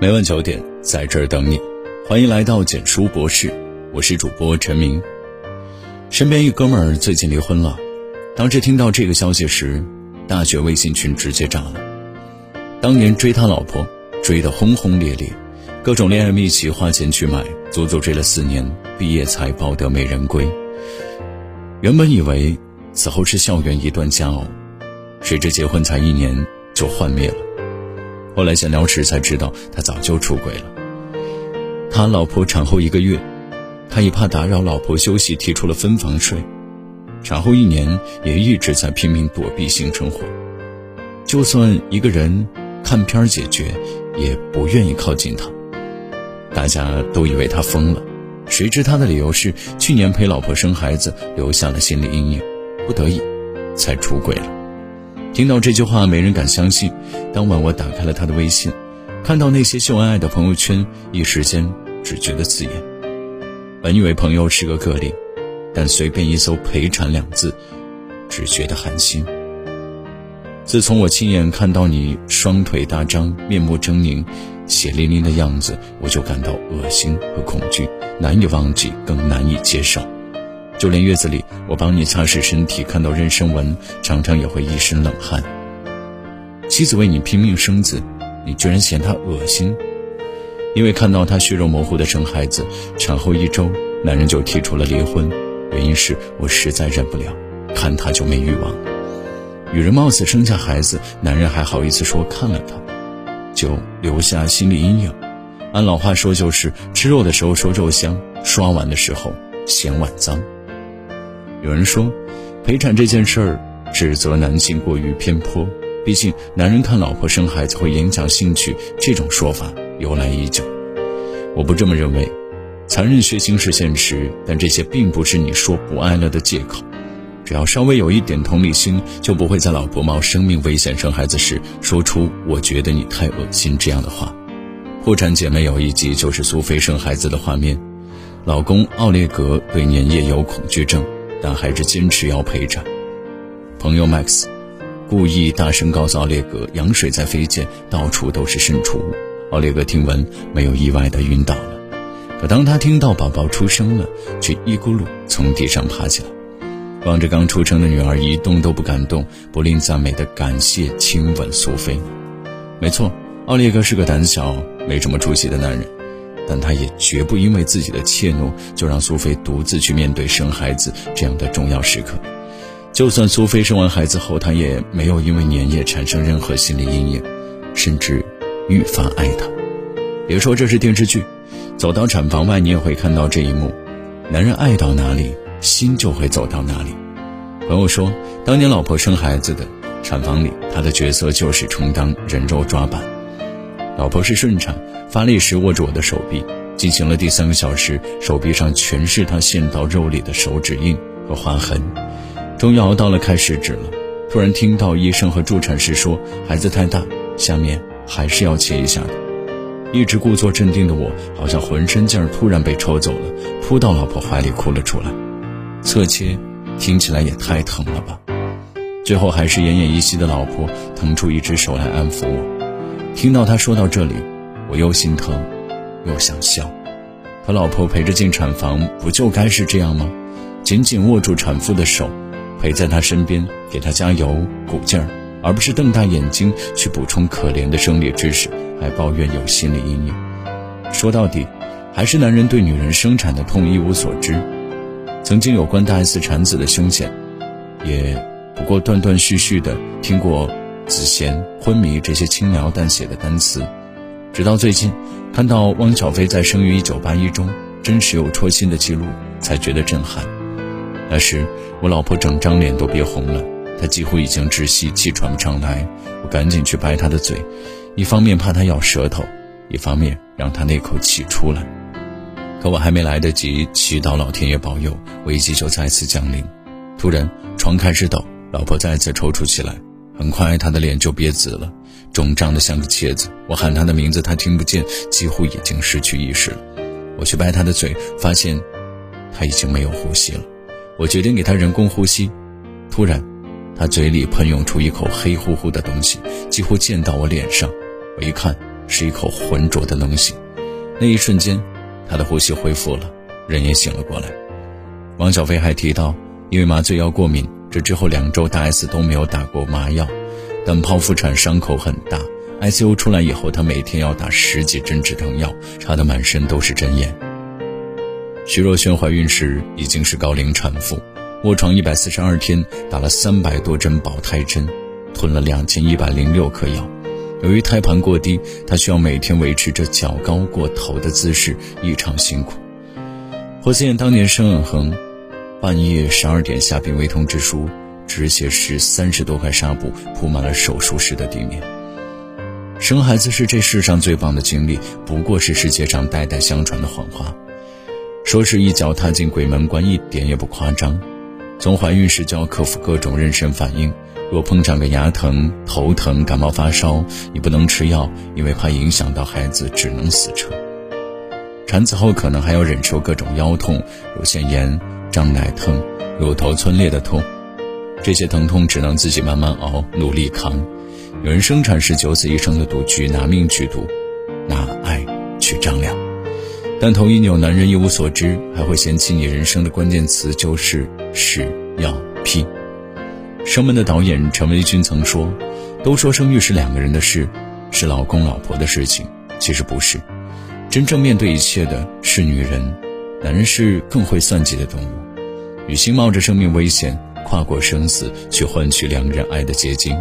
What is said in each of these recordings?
每晚九点，在这儿等你。欢迎来到简书博士，我是主播陈明。身边一哥们儿最近离婚了，当时听到这个消息时，大学微信群直接炸了。当年追他老婆，追得轰轰烈烈，各种恋爱秘籍花钱去买，足足追了四年，毕业才抱得美人归。原本以为此后是校园一段佳偶，谁知结婚才一年就幻灭了。后来闲聊时才知道，他早就出轨了。他老婆产后一个月，他也怕打扰老婆休息，提出了分房睡。产后一年，也一直在拼命躲避性生活。就算一个人看片解决，也不愿意靠近他。大家都以为他疯了，谁知他的理由是去年陪老婆生孩子，留下了心理阴影，不得已才出轨了。听到这句话，没人敢相信。当晚，我打开了他的微信，看到那些秀恩爱的朋友圈，一时间只觉得刺眼。本以为朋友是个个例，但随便一搜“陪产”两字，只觉得寒心。自从我亲眼看到你双腿大张、面目狰狞、血淋淋的样子，我就感到恶心和恐惧，难以忘记，更难以接受。就连月子里，我帮你擦拭身体，看到妊娠纹，常常也会一身冷汗。妻子为你拼命生子，你居然嫌她恶心？因为看到她血肉模糊的生孩子，产后一周，男人就提出了离婚，原因是我实在忍不了，看她就没欲望。女人貌似生下孩子，男人还好意思说看了她，就留下心理阴影。按老话说，就是吃肉的时候说肉香，刷碗的时候嫌碗脏。有人说，陪产这件事儿指责男性过于偏颇，毕竟男人看老婆生孩子会影响兴趣，这种说法由来已久。我不这么认为，残忍血腥是现实，但这些并不是你说不爱了的借口。只要稍微有一点同理心，就不会在老婆冒生命危险生孩子时说出“我觉得你太恶心”这样的话。破产姐妹有一集就是苏菲生孩子的画面，老公奥列格对粘液有恐惧症。但还是坚持要陪着。朋友 Max 故意大声告诉奥列格，羊水在飞溅，到处都是渗出物。奥列格听闻，没有意外的晕倒了。可当他听到宝宝出生了，却一咕噜从地上爬起来，望着刚出生的女儿，一动都不敢动，不吝赞美的感谢亲吻苏菲。没错，奥列格是个胆小、没什么出息的男人。但他也绝不因为自己的怯懦就让苏菲独自去面对生孩子这样的重要时刻。就算苏菲生完孩子后，他也没有因为粘液产生任何心理阴影，甚至愈发爱她。别说这是电视剧，走到产房外，你也会看到这一幕：男人爱到哪里，心就会走到哪里。朋友说，当年老婆生孩子的产房里，他的角色就是充当人肉抓板。老婆是顺产，发力时握住我的手臂，进行了第三个小时，手臂上全是她陷到肉里的手指印和划痕。终于熬到了开始指了，突然听到医生和助产士说孩子太大，下面还是要切一下的。一直故作镇定的我，好像浑身劲儿突然被抽走了，扑到老婆怀里哭了出来。侧切，听起来也太疼了吧！最后还是奄奄一息的老婆腾出一只手来安抚我。听到他说到这里，我又心疼，又想笑。他老婆陪着进产房，不就该是这样吗？紧紧握住产妇的手，陪在她身边，给她加油鼓劲儿，而不是瞪大眼睛去补充可怜的生理知识，还抱怨有心理阴影。说到底，还是男人对女人生产的痛一无所知。曾经有关大 S 产子的凶险，也不过断断续续的听过。子贤昏迷这些轻描淡写的单词，直到最近看到汪小菲在生于一九八一中真实有戳心的记录，才觉得震撼。那时我老婆整张脸都憋红了，她几乎已经窒息，气喘不上来。我赶紧去掰她的嘴，一方面怕她咬舌头，一方面让她那口气出来。可我还没来得及祈祷老天爷保佑，危机就再次降临。突然床开始抖，老婆再次抽搐起来。很快，他的脸就憋紫了，肿胀的像个茄子。我喊他的名字，他听不见，几乎已经失去意识了。我去掰他的嘴，发现他已经没有呼吸了。我决定给他人工呼吸。突然，他嘴里喷涌出一口黑乎乎的东西，几乎溅到我脸上。我一看，是一口浑浊的东西。那一瞬间，他的呼吸恢复了，人也醒了过来。王小飞还提到，因为麻醉药过敏，这之后两周大 S 都没有打过麻药，但剖腹产伤口很大，ICU 出来以后，她每天要打十几针止疼药，插得满身都是针眼。徐若瑄怀孕时已经是高龄产妇，卧床一百四十二天，打了三百多针保胎针，吞了两千一百零六颗药。由于胎盘过低，她需要每天维持着脚高过头的姿势，异常辛苦。霍思燕当年生恩恒，半夜十二点下病危通知书，止血时三十多块纱布铺满了手术室的地面。生孩子是这世上最棒的经历，不过是世界上代代相传的谎话。说是一脚踏进鬼门关，一点也不夸张。从怀孕时就要克服各种妊娠反应，若碰上个牙疼、头疼、感冒发烧，你不能吃药，因为怕影响到孩子，只能死撑。产子后可能还要忍受各种腰痛、乳腺炎、胀奶疼、乳头皴裂的痛，这些疼痛只能自己慢慢熬，努力扛。有人生产是九死一生的赌局，拿命去赌，拿爱去丈量。但同一扭男人一无所知，还会嫌弃你人生的关键词就是屎要屁。生门的导演陈维军曾说：“都说生育是两个人的事，是老公老婆的事情，其实不是。真正面对一切的是女人，男人是更会算计的动物。女性冒着生命危险跨过生死，去换取两人爱的结晶，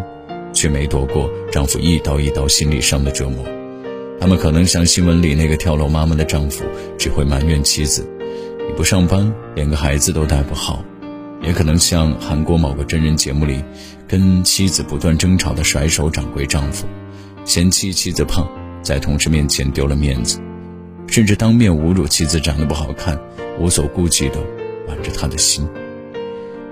却没躲过丈夫一刀一刀心理上的折磨。”他们可能像新闻里那个跳楼妈妈的丈夫，只会埋怨妻子：“你不上班，连个孩子都带不好。”也可能像韩国某个真人节目里，跟妻子不断争吵的甩手掌柜丈夫，嫌弃妻子胖，在同事面前丢了面子，甚至当面侮辱妻子长得不好看，无所顾忌的挽着他的心。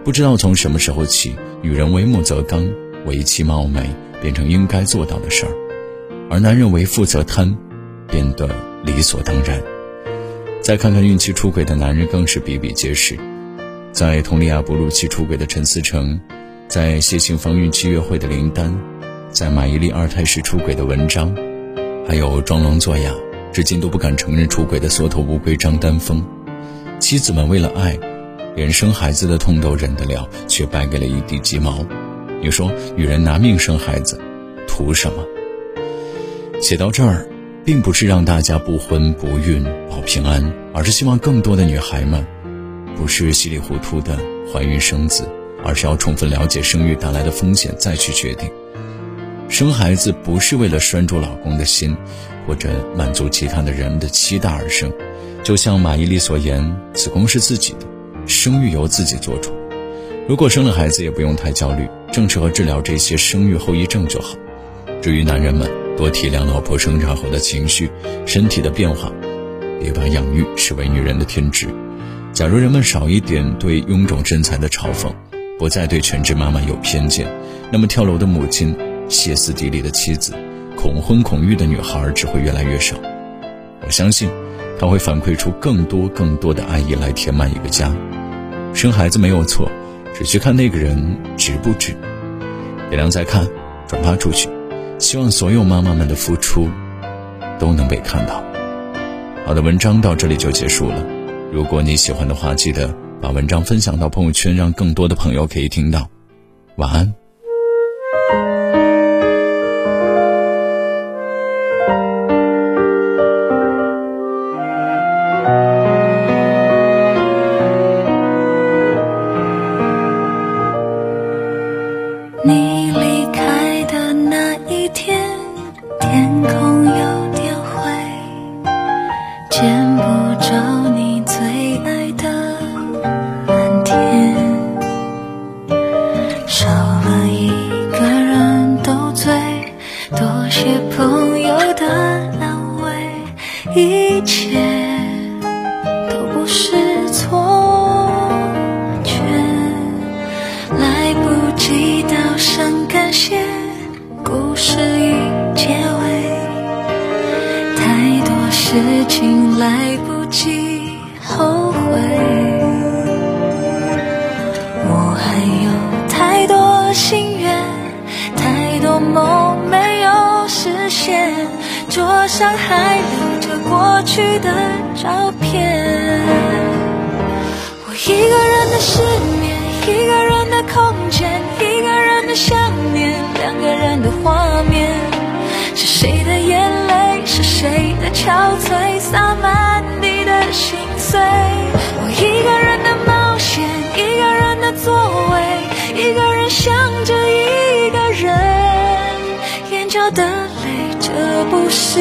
不知道从什么时候起，女人为母则刚，为妻貌美变成应该做到的事儿。而男人为富则贪，变得理所当然。再看看孕期出轨的男人，更是比比皆是。在佟丽娅哺乳期出轨的陈思成，在谢杏芳孕期约会的林丹，在马伊琍二胎时出轨的文章，还有装聋作哑，至今都不敢承认出轨的缩头乌龟张丹峰。妻子们为了爱，连生孩子的痛都忍得了，却败给了一地鸡毛。你说，女人拿命生孩子，图什么？写到这儿，并不是让大家不婚不孕保平安，而是希望更多的女孩们，不是稀里糊涂的怀孕生子，而是要充分了解生育带来的风险再去决定。生孩子不是为了拴住老公的心，或者满足其他的人的期待而生。就像马伊琍所言，子宫是自己的，生育由自己做主。如果生了孩子，也不用太焦虑，正适合治疗这些生育后遗症就好。至于男人们，多体谅老婆生产后的情绪、身体的变化，别把养育视为女人的天职。假如人们少一点对臃肿身材的嘲讽，不再对全职妈妈有偏见，那么跳楼的母亲、歇斯底里的妻子、恐婚恐育的女孩只会越来越少。我相信，他会反馈出更多更多的爱意来填满一个家。生孩子没有错，只需看那个人值不值。点亮再看，转发出去。希望所有妈妈们的付出都能被看到。好的，文章到这里就结束了。如果你喜欢的话，记得把文章分享到朋友圈，让更多的朋友可以听到。晚安。事情来不及后悔，我还有太多心愿，太多梦没有实现。桌上还留着过去的照片。我一个人的失眠，一个人憔悴？洒满地的心碎。我一个人的冒险，一个人的座位，一个人想着一个人，眼角的泪，这不是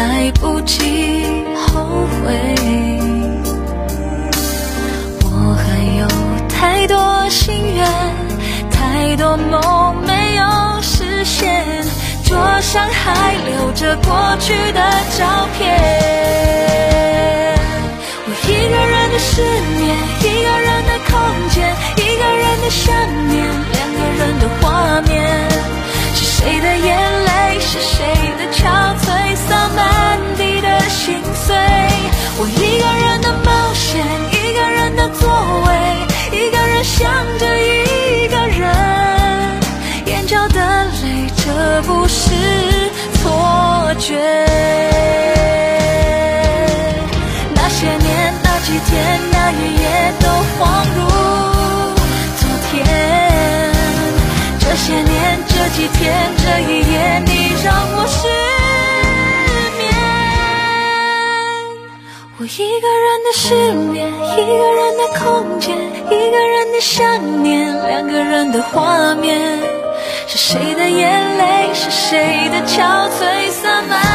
来不及后悔，我还有太多心愿，太多梦没有实现，桌上还留着过去的照片。我一个人的失眠，一个人的空间，一个人的想念，些年，那几天，那一夜都恍如昨天。这些年，这几天，这一夜，你让我失眠。我一个人的失眠，一个人的空间，一个人的想念，两个人的画面。是谁的眼泪？是谁的憔悴？洒满。